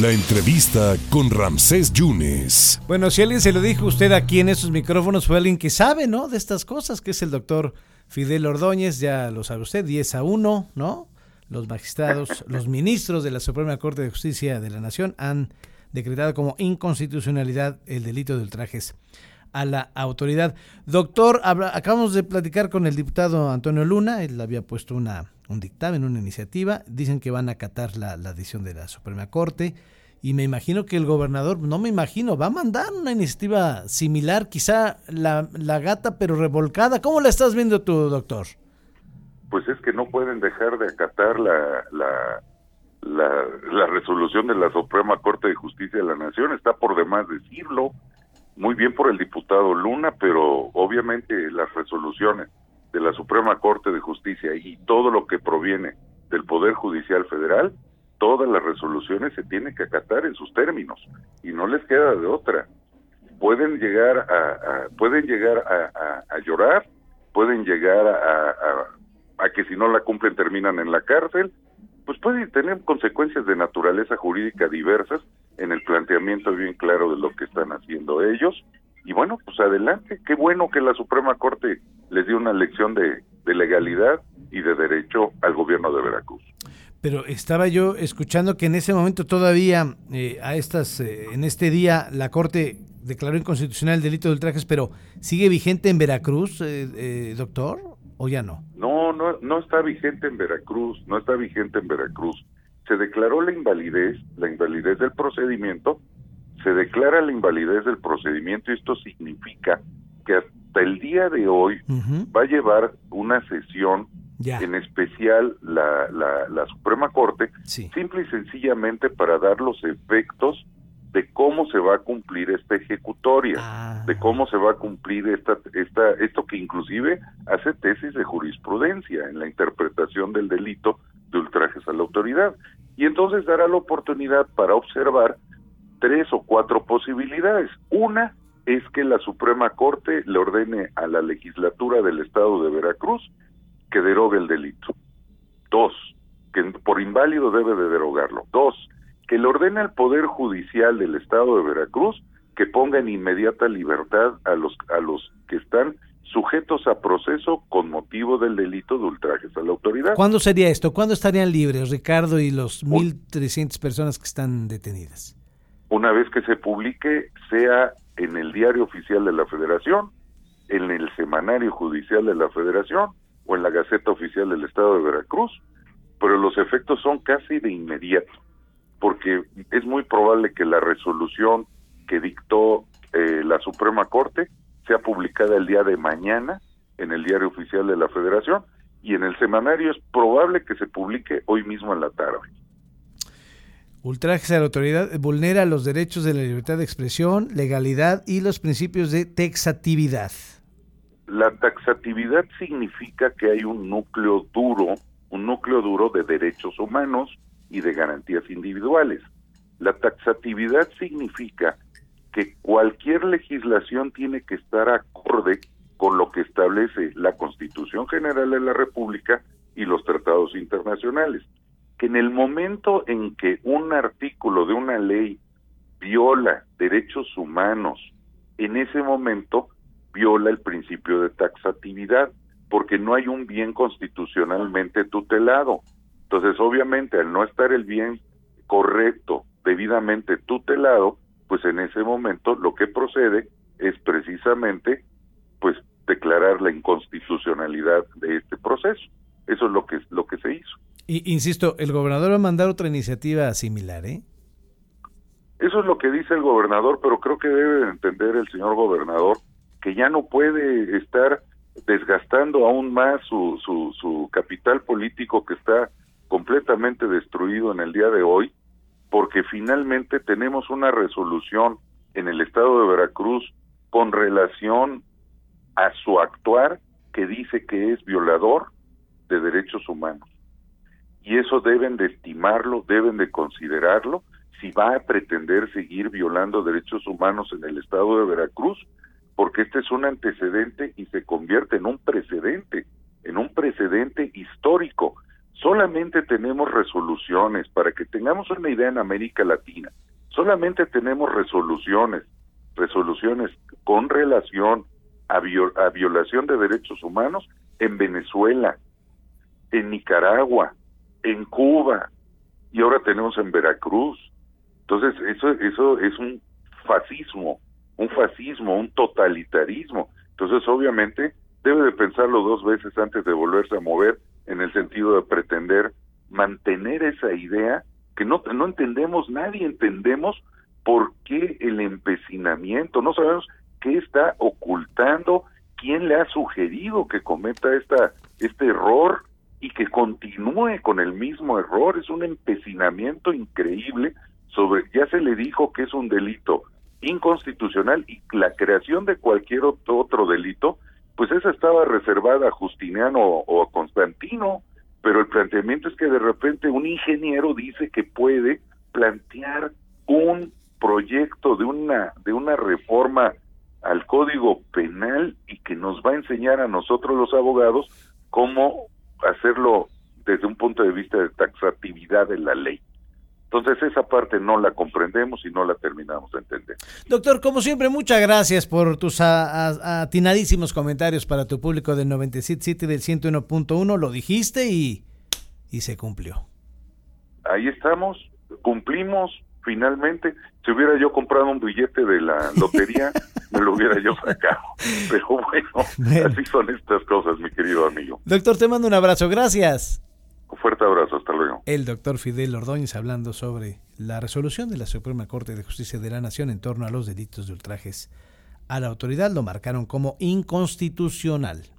La entrevista con Ramsés Yunes. Bueno, si alguien se lo dijo usted aquí en estos micrófonos, fue alguien que sabe, ¿no? De estas cosas, que es el doctor Fidel Ordóñez, ya lo sabe usted, 10 a 1, ¿no? Los magistrados, los ministros de la Suprema Corte de Justicia de la Nación han decretado como inconstitucionalidad el delito de ultrajes a la autoridad. Doctor, acabamos de platicar con el diputado Antonio Luna, él había puesto una un dictamen, una iniciativa. Dicen que van a acatar la, decisión de la Suprema Corte. Y me imagino que el gobernador, no me imagino, va a mandar una iniciativa similar, quizá la, la gata pero revolcada. ¿Cómo la estás viendo tú, doctor? Pues es que no pueden dejar de acatar la, la, la, la resolución de la Suprema Corte de Justicia de la Nación. Está por demás decirlo. Muy bien por el diputado Luna, pero obviamente las resoluciones de la Suprema Corte de Justicia y todo lo que proviene del Poder Judicial Federal, todas las resoluciones se tienen que acatar en sus términos y no les queda de otra. Pueden llegar a, pueden llegar a, llorar, pueden llegar a, a que si no la cumplen terminan en la cárcel, pues pueden tener consecuencias de naturaleza jurídica diversas en el planteamiento bien claro de lo que están haciendo ellos y bueno, pues adelante, qué bueno que la Suprema Corte les dio una lección de, legalidad y de derecho al gobierno de Veracruz. Pero estaba yo escuchando que en ese momento todavía, eh, a estas, eh, en este día, la Corte declaró inconstitucional el delito de ultrajes, pero ¿sigue vigente en Veracruz, eh, doctor, o ya no? No, no, no está vigente en Veracruz, no está vigente en Veracruz. Se declaró la invalidez, la invalidez del procedimiento se declara la invalidez del procedimiento y esto significa que hasta el día de hoy va a llevar una sesión en especial la, la, Suprema Corte, simple y sencillamente para dar los efectos de cómo se va a cumplir esta ejecutoria, ah. de cómo se va a cumplir esta, esta, esto que inclusive hace tesis de jurisprudencia en la interpretación del delito de ultrajes a la autoridad. Y entonces dará la oportunidad para observar tres o cuatro posibilidades. Una es que la Suprema Corte le ordene a la legislatura del Estado de Veracruz que derogue el delito. Dos, que por inválido debe de derogarlo. Dos, que le ordene al Poder Judicial del Estado de Veracruz que ponga en inmediata libertad a los, a los que están sujetos a proceso con motivo del delito de ultrajes a la autoridad. ¿Cuándo sería esto? ¿Cuándo estarían libres, Ricardo, y los 1.300 personas que están detenidas? una vez que se publique, sea en el diario oficial de la Federación, en el semanario judicial de la Federación o en la Gaceta Oficial del Estado de Veracruz, pero los efectos son casi de inmediato, porque es muy probable que la resolución que dictó eh, la Suprema Corte sea publicada el día de mañana en el diario oficial de la Federación y en el semanario es probable que se publique hoy mismo en la tarde. Ultrajes a la autoridad vulnera los derechos de la libertad de expresión, legalidad y los principios de taxatividad. La taxatividad significa que hay un núcleo duro, un núcleo duro de derechos humanos y de garantías individuales. La taxatividad significa que cualquier legislación tiene que estar acorde con lo que establece la Constitución General de la República y los tratados internacionales que en el momento en que un artículo de una ley viola derechos humanos, en ese momento viola el principio de taxatividad, porque no hay un bien constitucionalmente tutelado. Entonces, obviamente, al no estar el bien correcto, debidamente tutelado, pues en ese momento lo que procede es precisamente pues declarar la inconstitucionalidad de este proceso. Eso es lo que lo que se hizo. Y, insisto, el gobernador va a mandar otra iniciativa similar, ¿eh? Eso es lo que dice el gobernador, pero creo que debe entender el señor gobernador que ya no puede estar desgastando aún más su, su, su capital político que está completamente destruido en el día de hoy, porque finalmente tenemos una resolución en el estado de Veracruz con relación a su actuar que dice que es violador de derechos humanos. Y eso deben de estimarlo, deben de considerarlo si va a pretender seguir violando derechos humanos en el estado de Veracruz, porque este es un antecedente y se convierte en un precedente, en un precedente histórico, solamente tenemos resoluciones, para que tengamos una idea en América Latina, solamente tenemos resoluciones, resoluciones con relación a, violación de derechos humanos en Venezuela, en Nicaragua, en Cuba y ahora tenemos en Veracruz. Entonces, eso, eso es un fascismo, un fascismo, un totalitarismo. Entonces, obviamente, debe de pensarlo dos veces antes de volverse a mover en el sentido de pretender mantener esa idea que no, no entendemos, nadie entendemos por qué el empecinamiento, no sabemos qué está ocultando, quién le ha sugerido que cometa esta, este error y que continúe con el mismo error, es un empecinamiento increíble sobre, ya se le dijo que es un delito inconstitucional y la creación de cualquier otro delito pues esa estaba reservada a Justiniano o a Constantino, pero el planteamiento es que de repente un ingeniero dice que puede plantear un proyecto de una de una reforma al Código Penal y que nos va a enseñar a nosotros los abogados cómo hacerlo desde un punto de vista de taxatividad de la ley. Entonces esa parte no la comprendemos y no la terminamos de entender. Doctor, como siempre, muchas gracias por tus atinadísimos comentarios para tu público del 97 del 101.1. Lo dijiste y, y se cumplió. Ahí estamos, cumplimos finalmente. Si hubiera yo comprado un billete de la lotería, me lo hubiera yo sacado. Pero bueno, así son estas cosas, mi querido amigo. Doctor, te mando un abrazo. Gracias. Un fuerte abrazo. El doctor Fidel Ordóñez hablando sobre la resolución de la Suprema Corte de Justicia de la Nación en torno a los delitos de ultrajes a la autoridad lo marcaron como inconstitucional.